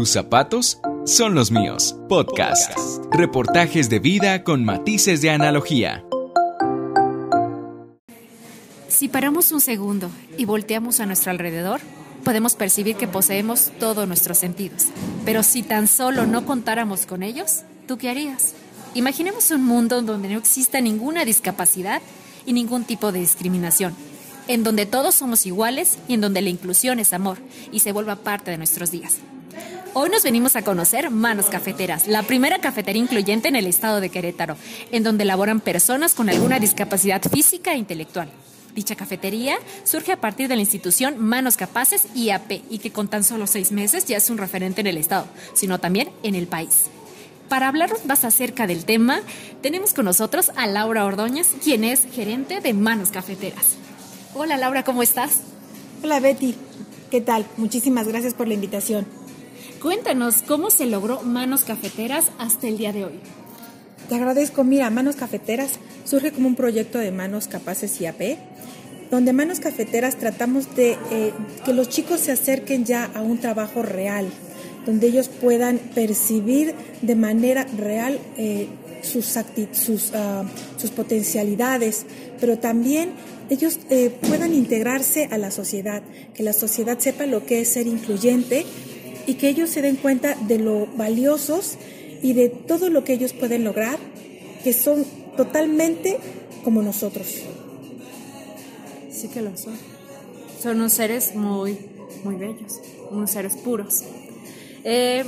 Tus zapatos son los míos. Podcast. Reportajes de vida con matices de analogía. Si paramos un segundo y volteamos a nuestro alrededor, podemos percibir que poseemos todos nuestros sentidos. Pero si tan solo no contáramos con ellos, ¿tú qué harías? Imaginemos un mundo donde no exista ninguna discapacidad y ningún tipo de discriminación, en donde todos somos iguales y en donde la inclusión es amor y se vuelva parte de nuestros días. Hoy nos venimos a conocer Manos Cafeteras, la primera cafetería incluyente en el estado de Querétaro, en donde laboran personas con alguna discapacidad física e intelectual. Dicha cafetería surge a partir de la institución Manos Capaces IAP y que con tan solo seis meses ya es un referente en el estado, sino también en el país. Para hablarnos más acerca del tema, tenemos con nosotros a Laura Ordóñez, quien es gerente de Manos Cafeteras. Hola Laura, ¿cómo estás? Hola Betty, ¿qué tal? Muchísimas gracias por la invitación. Cuéntanos cómo se logró Manos Cafeteras hasta el día de hoy. Te agradezco. Mira, Manos Cafeteras surge como un proyecto de Manos Capaces IAP, donde Manos Cafeteras tratamos de eh, que los chicos se acerquen ya a un trabajo real, donde ellos puedan percibir de manera real eh, sus, sus, uh, sus, potencialidades, pero también ellos eh, puedan integrarse a la sociedad, que la sociedad sepa lo que es ser incluyente y que ellos se den cuenta de lo valiosos y de todo lo que ellos pueden lograr, que son totalmente como nosotros. Sí que lo son. Son unos seres muy, muy bellos, unos seres puros. Eh,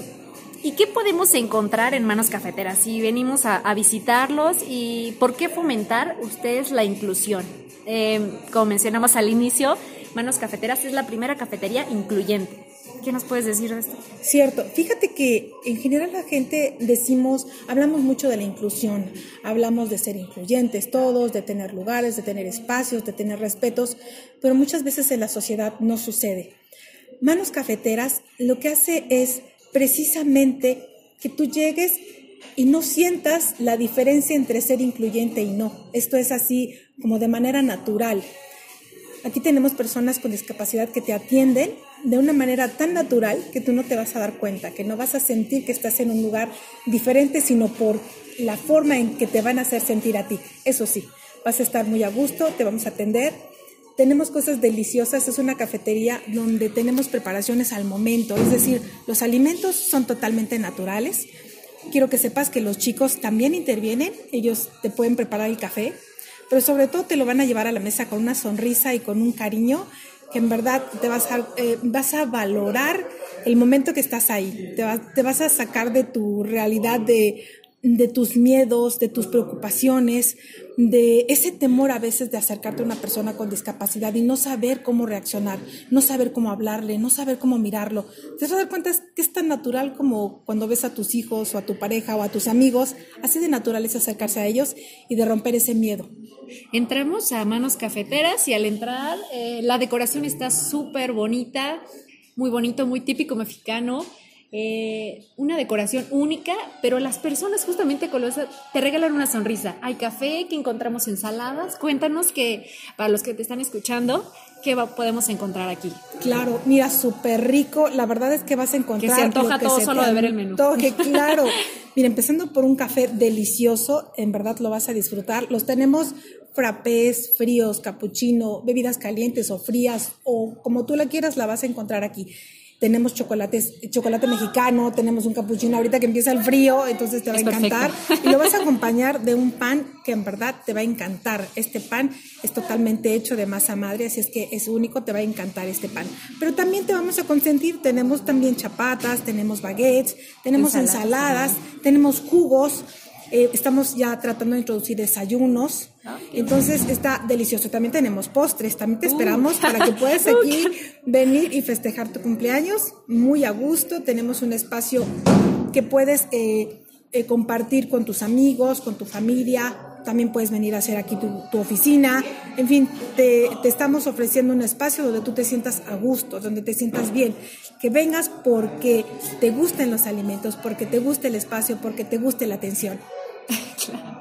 ¿Y qué podemos encontrar en Manos Cafeteras si venimos a, visitarlos y por qué fomentar ustedes la inclusión? Eh, como mencionamos al inicio, Manos Cafeteras es la primera cafetería incluyente. ¿Qué nos puedes decir de esto? Cierto, fíjate que en general la gente decimos, hablamos mucho de la inclusión, hablamos de ser incluyentes todos, de tener lugares, de tener espacios, de tener respetos, pero muchas veces en la sociedad no sucede. Manos Cafeteras lo que hace es precisamente que tú llegues y no sientas la diferencia entre ser incluyente y no. Esto es así como de manera natural. Aquí tenemos personas con discapacidad que te atienden de una manera tan natural que tú no te vas a dar cuenta, que no vas a sentir que estás en un lugar diferente, sino por la forma en que te van a hacer sentir a ti. Eso sí, vas a estar muy a gusto, te vamos a atender tenemos cosas deliciosas, es una cafetería donde tenemos preparaciones al momento, es decir, los alimentos son totalmente naturales. Quiero que sepas que los chicos también intervienen, ellos te pueden preparar el café, pero sobre todo te lo van a llevar a la mesa con una sonrisa y con un cariño que en verdad te vas a, eh, vas a valorar el momento que estás ahí, te, te vas a sacar de tu realidad de de tus miedos, de tus preocupaciones, de ese temor a veces de acercarte a una persona con discapacidad y no saber cómo reaccionar, no saber cómo hablarle, no saber cómo mirarlo. Te vas a dar cuenta que es tan natural como cuando ves a tus hijos o a tu pareja o a tus amigos, así de natural es acercarse a ellos y de romper ese miedo. Entramos a manos cafeteras y al entrar eh, la decoración está súper bonita, muy bonito, muy típico mexicano. Eh, una decoración única, pero las personas justamente con los, te regalan una sonrisa. Hay café, que encontramos ensaladas. Cuéntanos que para los que te están escuchando, ¿qué podemos encontrar aquí? Claro, mira, súper rico. La verdad es que vas a encontrar. Que se antoja todo solo de ver el menú. claro. mira, empezando por un café delicioso, en verdad lo vas a disfrutar. Los tenemos frappés, fríos, capuchino, bebidas calientes o frías, o como tú la quieras, la vas a encontrar aquí tenemos chocolates, chocolate mexicano, tenemos un capuchino ahorita que empieza el frío, entonces te va a encantar. Y lo vas a acompañar de un pan que en verdad te va a encantar. Este pan es totalmente hecho de masa madre, así es que es único, te va a encantar este pan. Pero también te vamos a consentir, tenemos también chapatas, tenemos baguettes, tenemos ensaladas tenemos jugos. Eh, estamos ya tratando de introducir desayunos. Ah, Entonces está delicioso. También tenemos postres. También te uh. esperamos para que puedas aquí venir y festejar tu cumpleaños muy a gusto. Tenemos un espacio que puedes eh, eh, compartir con tus amigos, con tu familia. También puedes venir a hacer aquí tu, oficina. En fin, te, te, estamos ofreciendo un espacio donde tú te sientas a gusto, donde te sientas bien. Que vengas porque te gusten los alimentos, porque te guste el espacio, porque te guste la atención.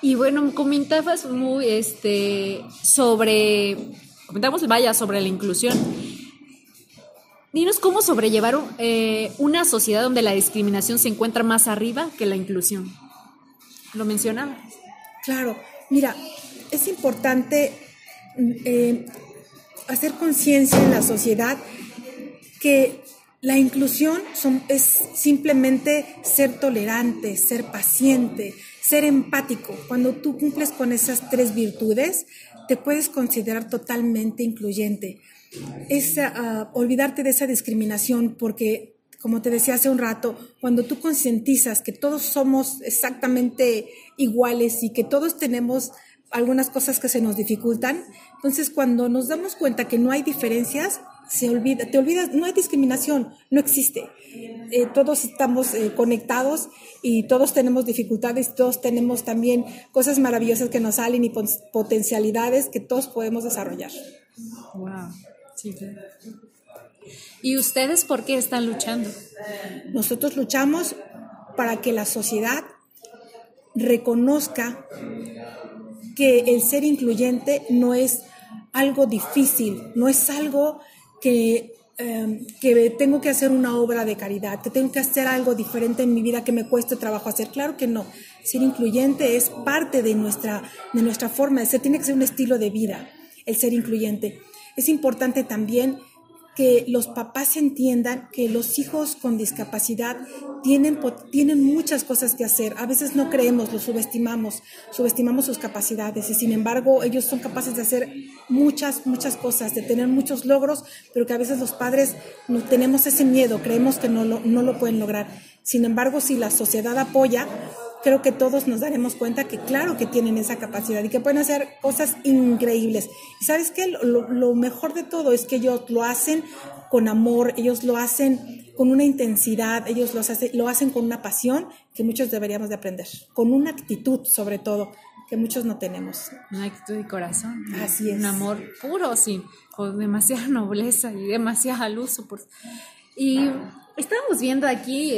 Y bueno, comentabas muy este sobre comentamos vaya sobre la inclusión. Dinos cómo sobrellevar eh, una sociedad donde la discriminación se encuentra más arriba que la inclusión. Lo mencionaba. Claro, mira, es importante eh, hacer conciencia en la sociedad que la inclusión es simplemente ser tolerante, ser paciente, ser empático. Cuando tú cumples con esas tres virtudes, te puedes considerar totalmente incluyente. Es ah, olvidarte de esa discriminación porque, como te decía hace un rato, cuando tú concientizas que todos somos exactamente iguales y que todos tenemos algunas cosas que se nos dificultan, entonces cuando nos damos cuenta que no hay diferencias, se olvida, te olvidas, no hay discriminación, no existe. Eh, todos estamos eh, conectados y todos tenemos dificultades, todos tenemos también cosas maravillosas que nos salen y potencialidades que todos podemos desarrollar. Wow. Sí, ¿Y ustedes por qué están luchando? Nosotros luchamos para que la sociedad reconozca que el ser incluyente no es algo difícil, no es algo que, em, que tengo que hacer una obra de caridad, que tengo que hacer algo diferente en mi vida que me cueste trabajo hacer. Claro que no. Ser incluyente es parte de nuestra, de nuestra forma de ser, tiene que ser un estilo de vida, el ser incluyente. Es importante también que los papás entiendan que los hijos con discapacidad tienen, tienen muchas cosas que hacer. A veces no creemos, los subestimamos, subestimamos sus capacidades y sin embargo ellos son capaces de hacer muchas, muchas cosas, de tener muchos logros, pero que a veces los padres no tenemos ese miedo, creemos que no lo, no lo pueden lograr. Sin embargo, si la sociedad apoya, creo que todos nos daremos cuenta que claro que tienen esa capacidad y que pueden hacer cosas increíbles. Y sabes qué, lo, mejor de todo es que ellos lo hacen con amor, ellos lo hacen con una intensidad, ellos lo hacen, lo hacen con una pasión que muchos deberíamos de aprender, con una actitud sobre todo que muchos no tenemos. Una actitud de corazón. Así es. Un amor puro, sí, con demasiada nobleza y demasiada luz. Y Estábamos viendo aquí,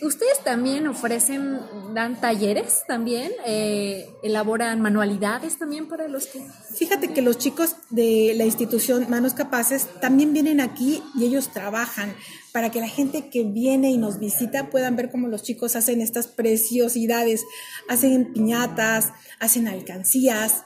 ustedes también ofrecen, dan talleres también, eh, elaboran manualidades también para los que... Fíjate que los chicos de la institución Manos Capaces también vienen aquí y ellos trabajan para que la gente que viene y nos visita puedan ver cómo los chicos hacen estas preciosidades, hacen piñatas, hacen alcancías,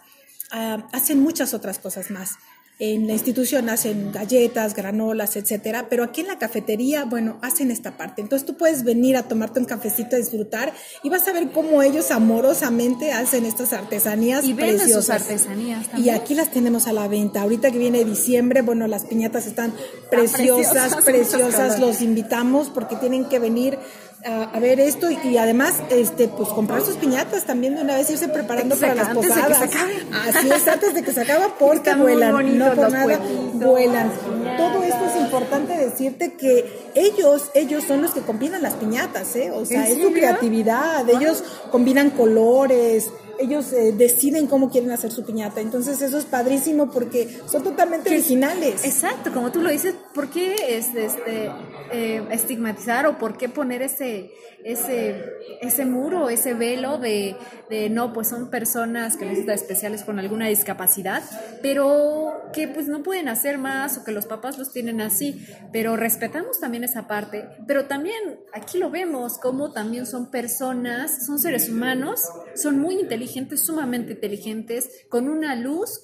ah, hacen muchas otras cosas más en la institución hacen galletas, granolas, etcétera, pero aquí en la cafetería, bueno, hacen esta parte. Entonces tú puedes venir a tomarte un cafecito a disfrutar y vas a ver cómo ellos amorosamente hacen estas artesanías y preciosas. sus artesanías también. Y aquí las tenemos a la venta. Ahorita que viene diciembre, bueno, las piñatas están preciosas, preciosas. preciosas. Los invitamos porque tienen que venir a, ver esto y, además este pues comprar sus piñatas también de una vez irse preparando para las posadas. Así es, antes de que se acabe porque vuelan, no por nada vuelan. Todo esto es importante decirte que ellos ellos son los que combinan las piñatas, ¿eh? O sea, es su creatividad, ellos combinan colores, ellos eh, deciden cómo quieren hacer su piñata. Entonces eso es padrísimo porque son totalmente originales. Exacto, como tú lo dices, ¿por qué es, este, eh, estigmatizar o por qué poner ese, ese, ese muro, ese velo de, de, no, pues son personas que necesitan especiales con alguna discapacidad, pero que pues no pueden hacer más o que los papás los tienen así, pero respetamos también esa parte, pero también aquí lo vemos como también son personas, son seres humanos, son muy inteligentes, sumamente inteligentes, con una luz.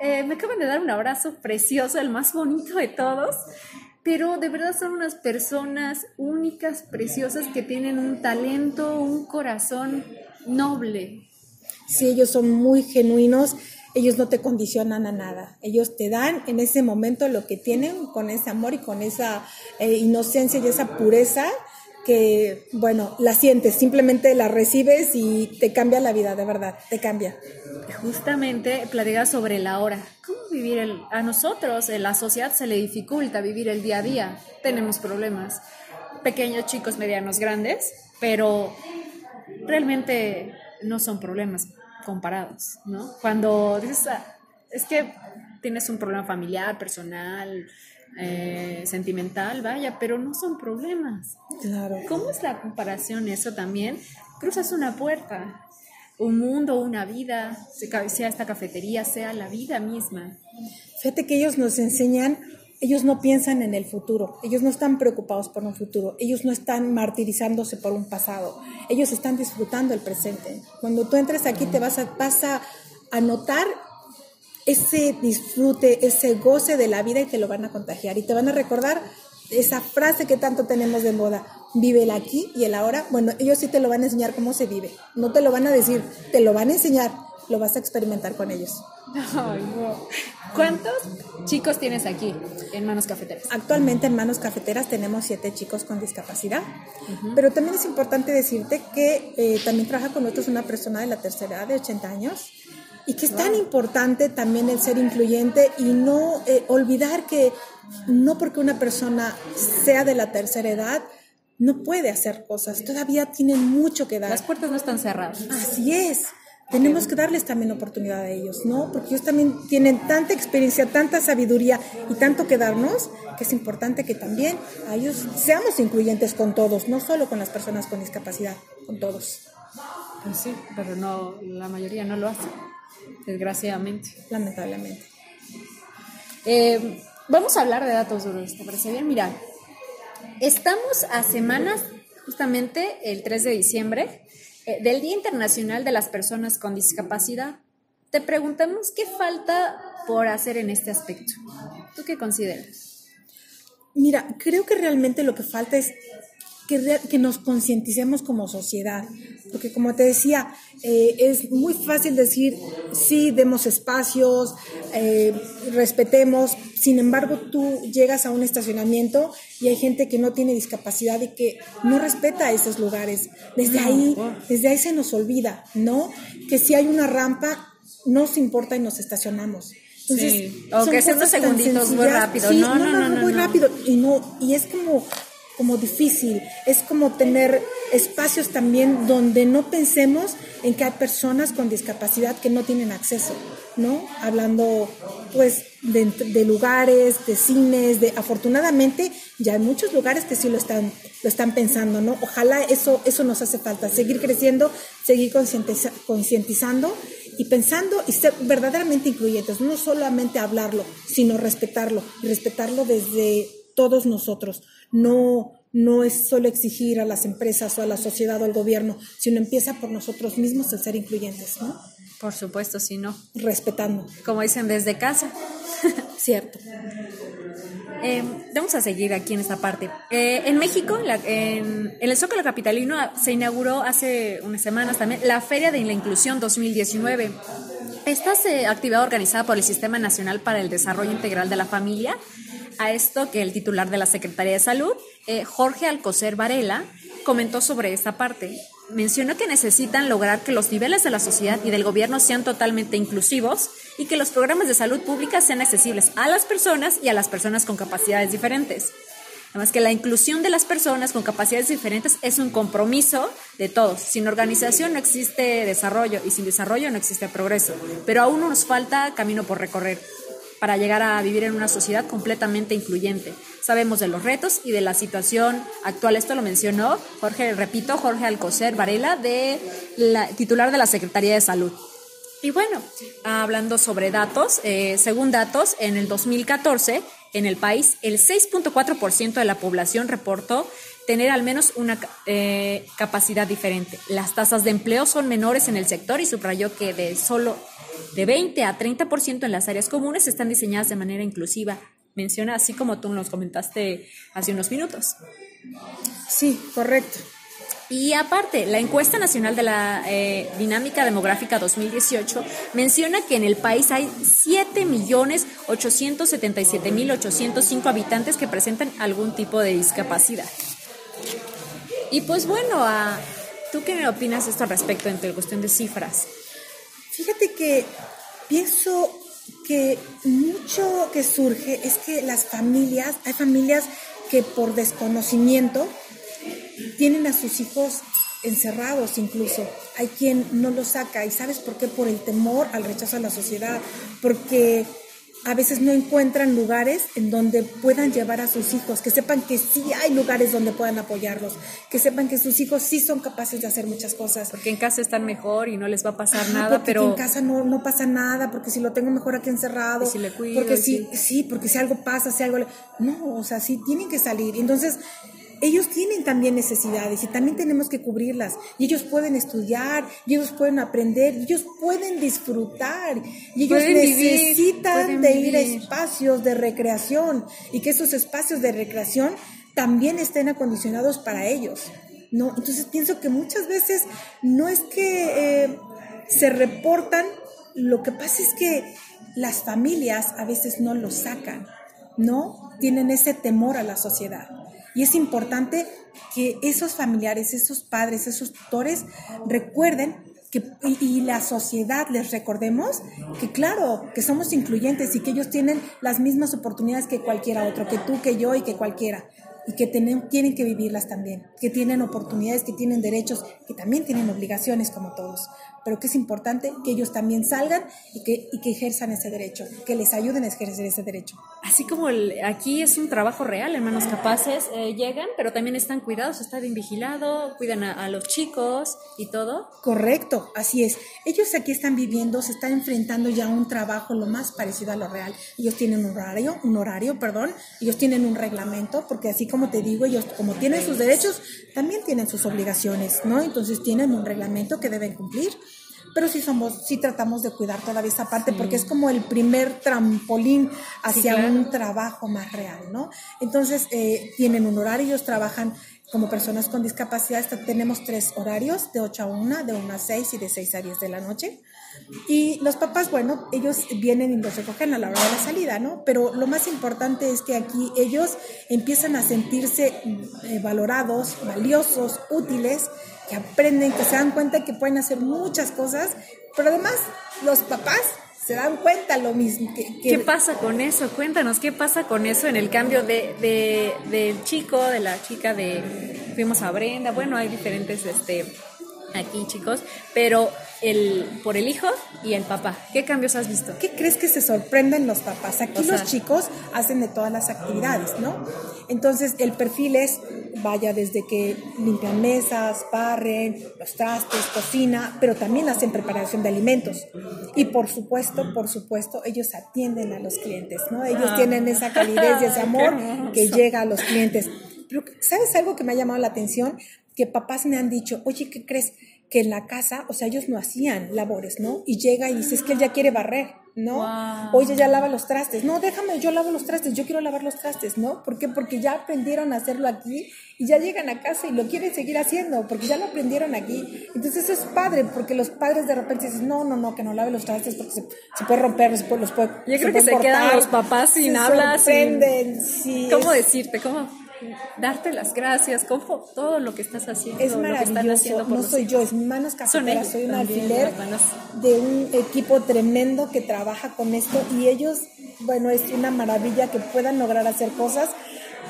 Eh, me acaban de dar un abrazo precioso, el más bonito de todos pero de verdad son unas personas únicas, preciosas, que tienen un talento, un corazón noble. Sí, ellos son muy genuinos, ellos no te condicionan a nada, ellos te dan en ese momento lo que tienen con ese amor y con esa eh, inocencia y esa pureza que, bueno, la sientes, simplemente la recibes y te cambia la vida, de verdad, te cambia. Justamente platica sobre la hora. ¿Cómo vivir el, a nosotros, en la sociedad se le dificulta vivir el día a día? Tenemos problemas, pequeños, chicos, medianos, grandes, pero realmente no son problemas comparados, ¿no? Cuando dices, ah, es que tienes un problema familiar, personal, eh, sentimental, vaya, pero no son problemas. Claro. ¿Cómo es la comparación eso también? Cruzas una puerta, un mundo, una vida, sea esta cafetería, sea la vida misma. Fíjate que ellos nos enseñan ellos no piensan en el futuro, ellos no están preocupados por un futuro, ellos no están martirizándose por un pasado, ellos están disfrutando el presente. Cuando tú entres aquí te vas a, vas a, a notar ese disfrute, ese goce de la vida y te lo van a contagiar y te van a recordar esa frase que tanto tenemos de moda, vive el aquí y el ahora. Bueno, ellos sí te lo van a enseñar cómo se vive, no te lo van a decir, te lo van a enseñar, lo vas a experimentar con ellos. Ay, ¿Cuántos chicos tienes aquí en Manos Cafeteras? Actualmente en Manos Cafeteras tenemos siete chicos con discapacidad, pero también es importante decirte que eh, también trabaja con nosotros una persona de la tercera edad, de 80 años, y que es tan importante también el ser incluyente y no eh, olvidar que no porque una persona sea de la tercera edad, no puede hacer cosas, todavía tiene mucho que dar. Las puertas no están cerradas. Así es. Tenemos que darles también oportunidad a ellos, ¿no? Porque ellos también tienen tanta experiencia, tanta sabiduría y tanto que darnos, que es importante que también a ellos seamos incluyentes con todos, no solo con las personas con discapacidad, con todos. Pues sí, pero no, la mayoría no lo hace desgraciadamente. Lamentablemente. Eh, vamos a hablar de datos duros, ¿te parece bien? Mira, estamos a semanas, justamente el 3 de diciembre, eh, del Día Internacional de las Personas con Discapacidad. Te preguntamos qué falta por hacer en este aspecto. ¿Tú qué consideras? Mira, creo que realmente lo que falta es que, que nos concienticemos como sociedad. Porque como te decía, eh, es muy fácil decir, sí, demos espacios, eh, respetemos, sin embargo tú llegas a un estacionamiento y hay gente que no tiene discapacidad y que no respeta esos lugares. Desde ahí, desde ahí se nos olvida, ¿no? Que si hay una rampa, nos importa y nos estacionamos. Entonces, sí. o que segunditos muy rápido. no, no, no, no, muy rápido. Y no, y es como como difícil, es como tener espacios también donde no pensemos en que hay personas con discapacidad que no tienen acceso, ¿no? Hablando pues de, lugares, de cines, de afortunadamente ya hay muchos lugares que sí lo están, lo están pensando, ¿no? Ojalá eso, eso nos hace falta, seguir creciendo, seguir concientizando y pensando y ser verdaderamente incluyentes, no solamente hablarlo, sino respetarlo, respetarlo desde todos nosotros. No, no es solo exigir a las empresas o a la sociedad o al gobierno, sino empieza por nosotros mismos el ser incluyentes, ¿no? Por supuesto, si no. Respetando. Como dicen desde casa. Cierto. Eh, vamos a seguir aquí en esta parte. Eh, en México, en, el Zócalo Capitalino, se inauguró hace unas semanas también la Feria de la Inclusión 2019. Esta es actividad organizada por el Sistema Nacional para el Desarrollo Integral de la Familia a esto que el titular de la Secretaría de Salud, eh, Jorge Alcocer Varela, comentó sobre esta parte. Mencionó que necesitan lograr que los niveles de la sociedad y del gobierno sean totalmente inclusivos y que los programas de salud pública sean accesibles a las personas y a las personas con capacidades diferentes. Además que la inclusión de las personas con capacidades diferentes es un compromiso de todos. Sin organización no existe desarrollo y sin desarrollo no existe progreso. Pero aún nos falta camino por recorrer para llegar a vivir en una sociedad completamente incluyente. Sabemos de los retos y de la situación actual. Esto lo mencionó Jorge, repito, Jorge Alcocer Varela, de la, titular de la Secretaría de Salud. Y bueno, hablando sobre datos, eh, según datos, en el 2014, en el país, el 6.4% de la población reportó tener al menos una eh, capacidad diferente. Las tasas de empleo son menores en el sector y subrayó que de solo de 20 a 30% en las áreas comunes están diseñadas de manera inclusiva. Menciona así como tú nos comentaste hace unos minutos. Sí, correcto. Y aparte, la encuesta nacional de la eh, dinámica demográfica 2018 menciona que en el país hay 7.877.805 habitantes que presentan algún tipo de discapacidad. Y pues bueno, ¿tú qué opinas esto al respecto entre cuestión de cifras? Fíjate que pienso que mucho que surge es que las familias, hay familias que por desconocimiento tienen a sus hijos encerrados incluso. Hay quien no los saca y sabes por qué? Por el temor al rechazo a la sociedad, porque a veces no encuentran lugares en donde puedan llevar a sus hijos, que sepan que sí hay lugares donde puedan apoyarlos, que sepan que sus hijos sí son capaces de hacer muchas cosas. Porque en casa están mejor y no les va a pasar nada, porque pero... en casa no, no pasa nada, porque si lo tengo mejor aquí encerrado, si le cuido, porque si, sí, porque si algo pasa, si algo... No, o sea, sí tienen que salir. Entonces, ellos tienen también necesidades y también tenemos que cubrirlas. Y ellos pueden estudiar, y ellos pueden aprender, y ellos pueden disfrutar, y ellos necesitan de ir a espacios de recreación y que esos espacios de recreación también estén acondicionados para ellos. ¿no? Entonces pienso que muchas veces no es que eh, se reportan, lo que pasa es que las familias a veces no lo sacan, ¿no? Tienen ese temor a la sociedad. Y es importante que esos familiares, esos padres, esos tutores recuerden que, y, la sociedad les recordemos que claro, que somos incluyentes y que ellos tienen las mismas oportunidades que cualquiera otro, que tú, que yo y que cualquiera. Y que tienen, tienen que vivirlas también, que tienen oportunidades, que tienen derechos, que también tienen obligaciones como todos pero que es importante que ellos también salgan y que, y que ejerzan ese derecho, que les ayuden a ejercer ese derecho. Así como el, aquí es un trabajo real, hermanos capaces eh, llegan, pero también están cuidados, están bien vigilados, cuidan a, a, los chicos y todo. Correcto, así es. Ellos aquí están viviendo, se están enfrentando ya a un trabajo lo más parecido a lo real. Ellos tienen un horario, un horario, perdón, ellos tienen un reglamento, porque así como te digo, ellos como tienen sus derechos, también tienen sus obligaciones, ¿no? Entonces tienen un reglamento que deben cumplir pero sí somos, sí tratamos de cuidar todavía esa parte porque es como el primer trampolín hacia un trabajo más real, ¿no? Entonces, eh, tienen un horario, ellos trabajan como personas con discapacidad, tenemos tres horarios, de 8 a 1, de 1 a 6 y de 6 a 10 de la noche. Y los papás, bueno, ellos vienen y los recogen a la hora de la salida, ¿no? Pero lo más importante es que aquí ellos empiezan a sentirse eh, valorados, valiosos, útiles, que aprenden, que se dan cuenta que pueden hacer muchas cosas, pero además los papás se dan cuenta lo mismo. Que, ¿Qué pasa con eso? Cuéntanos, ¿qué pasa con eso en el cambio de, de, del chico, de la chica de... Fuimos a Brenda, bueno, hay diferentes este, aquí, chicos, pero el, por el hijo y el papá. ¿Qué cambios has visto? ¿Qué crees que se sorprenden los papás? Aquí los chicos hacen de todas las actividades, ¿no? Entonces el perfil es, vaya, desde que limpian mesas, barren, los trastes, cocina, pero también hacen preparación de alimentos. Y por supuesto, por supuesto, ellos atienden a los clientes, ¿no? Ellos ah. tienen esa calidez y ese amor que llega a los clientes. Pero, ¿sabes algo que me ha llamado la atención? Que papás me han dicho, oye, ¿qué crees? que en la casa, o sea, ellos no hacían labores, ¿no? Y llega y dice, es que él ya quiere barrer, ¿no? O ella ya lava los trastes. No, déjame, yo lavo los trastes, yo quiero lavar los trastes, ¿no? ¿Por qué? Porque ya aprendieron a hacerlo aquí y ya llegan a casa y lo quieren seguir haciendo, porque ya lo aprendieron aquí. Entonces eso es padre, porque los padres de repente dicen, no, no, no, que no lave los trastes porque se, puede romper, los puede, los puede Yo creo que se quedan los papás sin hablar. Sin... Sí, ¿Cómo decirte? ¿Cómo? Darte las gracias, como todo lo que estás haciendo. Es maravilloso, no soy yo, es manos cafeteras, soy un alfiler de un equipo tremendo que trabaja con esto y ellos, bueno, es una maravilla que puedan lograr hacer cosas,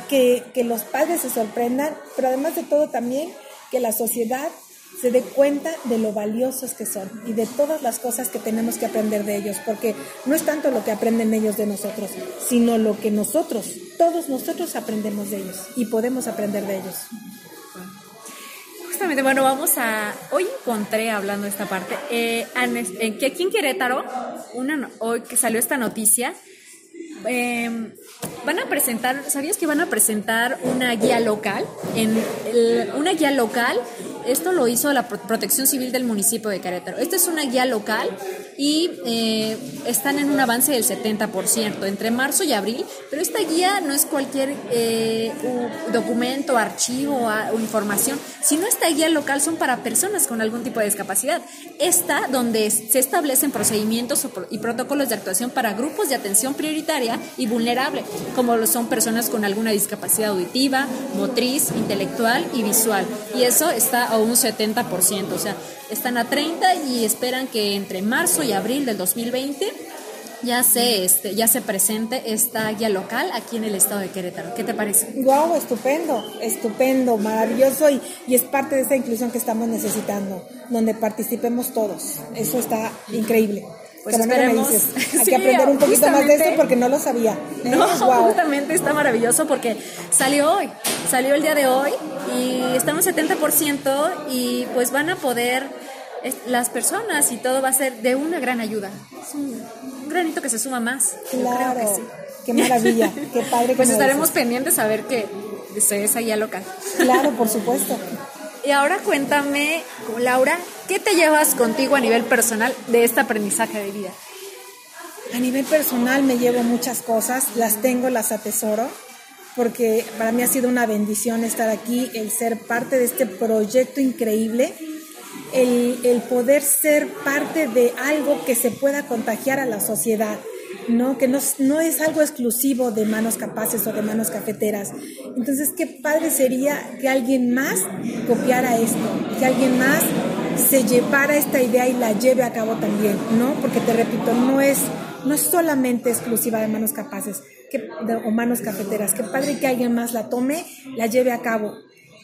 que, que los padres se sorprendan, pero además de todo también que la sociedad se dé cuenta de lo valiosos que son y de todas las cosas que tenemos que aprender de ellos, porque no es tanto lo que aprenden ellos de nosotros, sino lo que nosotros, todos nosotros aprendemos de ellos y podemos aprender de ellos. Justamente, bueno, vamos a. Hoy encontré, hablando de esta parte, eh, que aquí en Querétaro, una, hoy que salió esta noticia, eh, van a presentar, ¿sabías que van a presentar una guía local? En una guía local esto lo hizo la Protección Civil del municipio de Querétaro. Esta es una guía local y eh, están en un avance del 70% entre marzo y abril, pero esta guía no es cualquier eh, documento, archivo o información, sino esta guía local son para personas con algún tipo de discapacidad. Esta donde se establecen procedimientos y protocolos de actuación para grupos de atención prioritaria y vulnerable, como lo son personas con alguna discapacidad auditiva, motriz, intelectual y visual. Y eso está a un 70%, o sea, están a 30 y esperan que entre marzo y abril del 2020 ya se, este, ya se presente esta guía local aquí en el estado de Querétaro. ¿Qué te parece? Wow, estupendo, estupendo, maravilloso y, y es parte de esta inclusión que estamos necesitando, donde participemos todos. Eso está increíble. Pues esperemos. Hay que aprender un poquito más de esto porque no lo sabía. No, justamente está maravilloso porque salió hoy, salió el día de hoy y estamos 70% y pues van a poder las personas y todo va a ser de una gran ayuda. Es un, granito que se suma más. Claro. Creo que sí. Qué maravilla, qué padre. pues estaremos pendientes a ver que es allá local. Claro, por supuesto. Y ahora cuéntame, Laura, ¿qué te llevas contigo a nivel personal de este aprendizaje de vida? A nivel personal me llevo muchas cosas, las tengo, las atesoro, porque para mí ha sido una bendición estar aquí, el ser parte de este proyecto increíble, el, poder ser parte de algo que se pueda contagiar a la sociedad ¿no? Que no, no, es algo exclusivo de manos capaces o de manos cafeteras. Entonces, qué padre sería que alguien más copiara esto, que alguien más se llevara esta idea y la lleve a cabo también, ¿no? Porque te repito, no es, no es solamente exclusiva de manos capaces que, o manos cafeteras. Qué padre que alguien más la tome, la lleve a cabo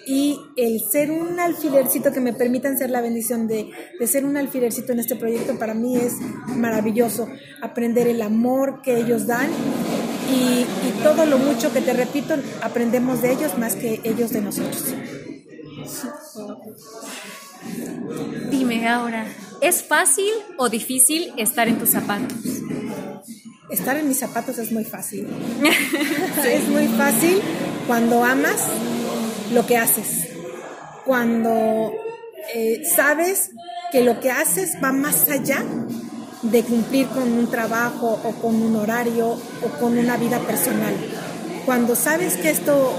y el ser un alfilercito que me permitan ser la bendición de, ser un alfilercito en este proyecto para mí es maravilloso. Aprender el amor que ellos dan y, y todo lo mucho que te repito, aprendemos de ellos más que ellos de nosotros. Dime ahora, ¿es fácil o difícil estar en tus zapatos? Estar en mis zapatos es muy fácil. Es muy fácil cuando amas lo que haces. Cuando eh, sabes que lo que haces va más allá de cumplir con un trabajo o con un horario o con una vida personal. Cuando sabes que esto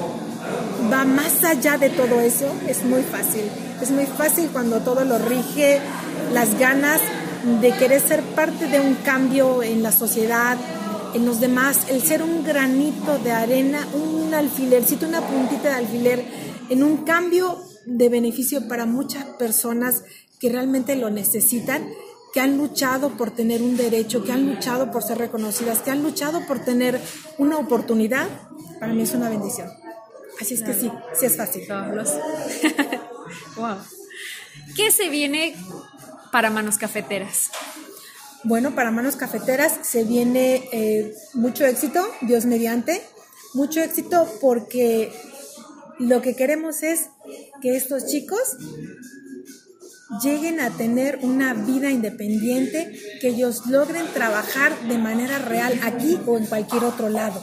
va más allá de todo eso, es muy fácil. Es muy fácil cuando todo lo rige las ganas de querer ser parte de un cambio en la sociedad, en los demás, el ser un granito de arena, un alfilercito, una puntita de alfiler en un cambio de beneficio para muchas personas que realmente lo necesitan, que han luchado por tener un derecho, que han luchado por ser reconocidas, que han luchado por tener una oportunidad, para mí es una bendición. Así es que sí, sí es fácil. wow. ¿Qué se viene para Manos Cafeteras? Bueno, para Manos Cafeteras se viene eh, mucho éxito, Dios mediante, mucho éxito porque lo que queremos es que estos chicos lleguen a tener una vida independiente, que ellos logren trabajar de manera real aquí o en cualquier otro lado.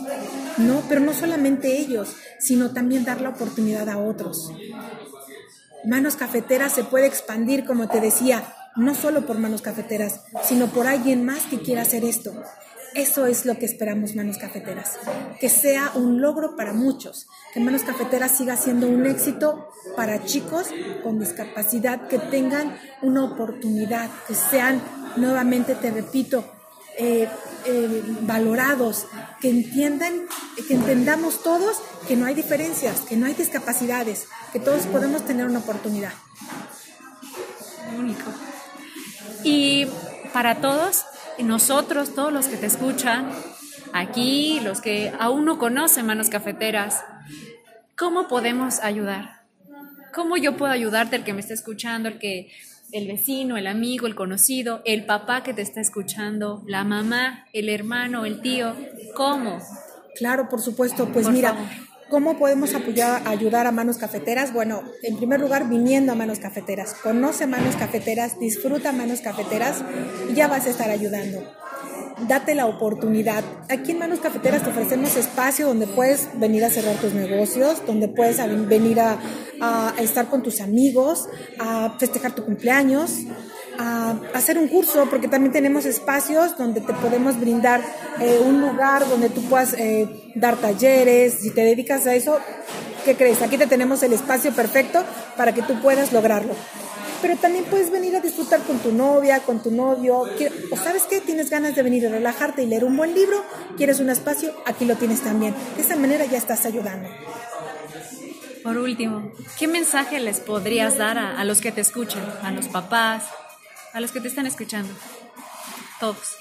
No, pero no solamente ellos, sino también dar la oportunidad a otros. Manos Cafeteras se puede expandir, como te decía, no solo por Manos Cafeteras, sino por alguien más que quiera hacer esto. Eso es lo que esperamos Manos Cafeteras, que sea un logro para muchos, que Manos Cafeteras siga siendo un éxito para chicos con discapacidad, que tengan una oportunidad, que sean, nuevamente te repito, eh, eh, valorados, que entiendan, que entendamos todos que no hay diferencias, que no hay discapacidades, que todos podemos tener una oportunidad. Único. Y para todos, nosotros, todos los que te escuchan, aquí, los que aún no conocen manos cafeteras, ¿cómo podemos ayudar? ¿Cómo yo puedo ayudarte, el que me está escuchando, el que el vecino, el amigo, el conocido, el papá que te está escuchando, la mamá, el hermano, el tío? ¿Cómo? Claro, por supuesto. Pues mira, ¿Cómo podemos apoyar, ayudar a Manos Cafeteras? Bueno, en primer lugar, viniendo a Manos Cafeteras. Conoce Manos Cafeteras, disfruta Manos Cafeteras y ya vas a estar ayudando. Date la oportunidad. Aquí en Manos Cafeteras te ofrecemos espacio donde puedes venir a cerrar tus negocios, donde puedes venir a, a estar con tus amigos, a festejar tu cumpleaños, a hacer un curso, porque también tenemos espacios donde te podemos brindar eh, un lugar donde tú puedas eh, dar talleres. Si te dedicas a eso, ¿qué crees? Aquí te tenemos el espacio perfecto para que tú puedas lograrlo. Pero también puedes venir a disfrutar con tu novia, con tu novio. O sabes qué, tienes ganas de venir a relajarte y leer un buen libro, quieres un espacio, aquí lo tienes también. De esa manera ya estás ayudando. Por último, ¿qué mensaje les podrías dar a, los que te escuchan, a los papás, a los que te están escuchando, todos?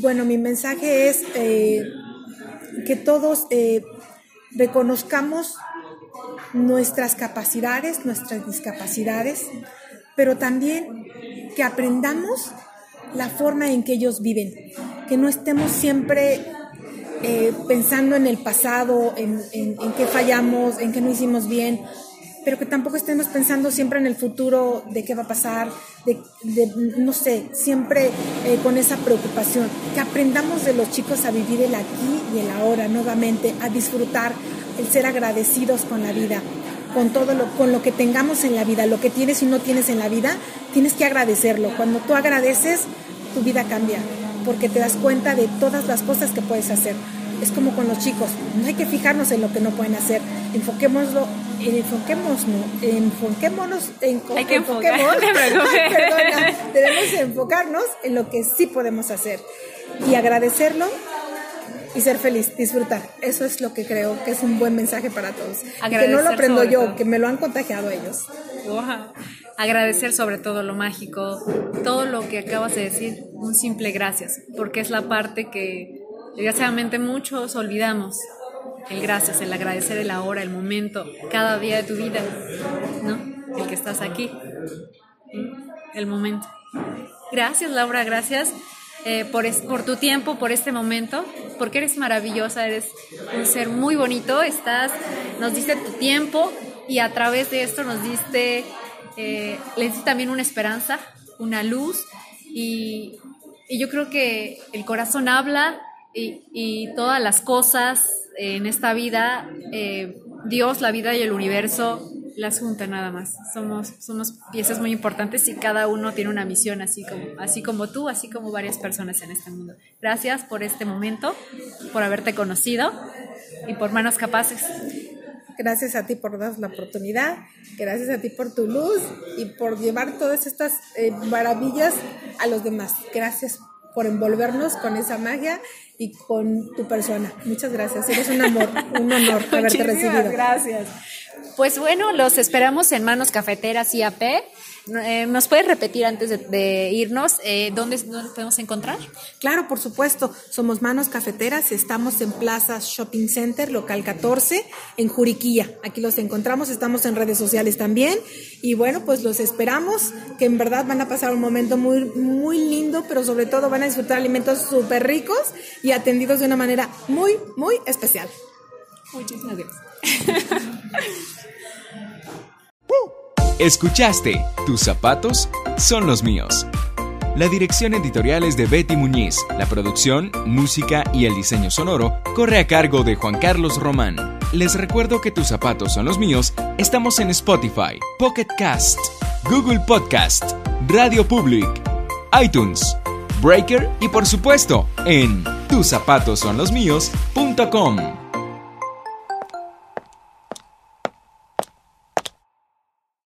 Bueno, mi mensaje es eh, que todos eh, reconozcamos nuestras capacidades, nuestras discapacidades, pero también que aprendamos la forma en que ellos viven, que no estemos siempre eh, pensando en el pasado, en, en, en qué fallamos, en qué no hicimos bien, pero que tampoco estemos pensando siempre en el futuro, de qué va a pasar, de, no sé, siempre eh, con esa preocupación. Que aprendamos de los chicos a vivir el aquí y el ahora nuevamente, a disfrutar, el ser agradecidos con la vida, con todo lo, con lo que tengamos en la vida, lo que tienes y no tienes en la vida, tienes que agradecerlo. Cuando tú agradeces, tu vida cambia, porque te das cuenta de todas las cosas que puedes hacer es como con los chicos, no hay que fijarnos en lo que no pueden hacer, enfoquémoslo, enfoquémonos, enfoquémonos, en, hay que enfoquemos, perdona, debemos enfocarnos en lo que sí podemos hacer y agradecerlo y ser feliz, disfrutar. Eso es lo que creo que es un buen mensaje para todos. que no lo aprendo yo, que me lo han contagiado ellos. Agradecer sobre todo lo mágico, todo lo que acabas de decir, un simple gracias, porque es la parte que Desgraciadamente muchos olvidamos el gracias, el agradecer el ahora, el momento, cada día de tu vida, ¿no? El que estás aquí, el momento. Gracias Laura, gracias eh, por, por tu tiempo, por este momento, porque eres maravillosa, eres un ser muy bonito, estás, nos diste tu tiempo y a través de esto nos diste, eh, le diste también una esperanza, una luz y, y yo creo que el corazón habla y, todas las cosas en esta vida, eh, Dios, la vida y el universo las juntan nada más. Somos, somos piezas muy importantes y cada uno tiene una misión, así como, así como tú, así como varias personas en este mundo. Gracias por este momento, por haberte conocido y por manos capaces. Gracias a ti por darnos la oportunidad, gracias a ti por tu luz y por llevar todas estas eh, maravillas a los demás. Gracias por envolvernos con esa magia y con tu persona. Muchas gracias. Eres un amor, un honor haberte recibido. Gracias. Pues bueno, los esperamos en Manos Cafeteras IAP. Eh, ¿Nos puedes repetir antes de, irnos eh, ¿dónde, ¿dónde, podemos encontrar? Claro, por supuesto. Somos Manos Cafeteras. Estamos en Plaza Shopping Center, local 14, en Juriquilla. Aquí los encontramos. Estamos en redes sociales también. Y bueno, pues los esperamos, que en verdad van a pasar un momento muy, muy lindo, pero sobre todo van a disfrutar alimentos súper ricos y atendidos de una manera muy, muy especial. Muchísimas gracias. Escuchaste, tus zapatos son los míos. La dirección editorial es de Betty Muñiz, la producción, música y el diseño sonoro corre a cargo de Juan Carlos Román. Les recuerdo que tus zapatos son los míos, estamos en Spotify, Pocket Cast, Google Podcast, Radio Public, iTunes, Breaker y por supuesto en tuszapatosonlosmíos.com.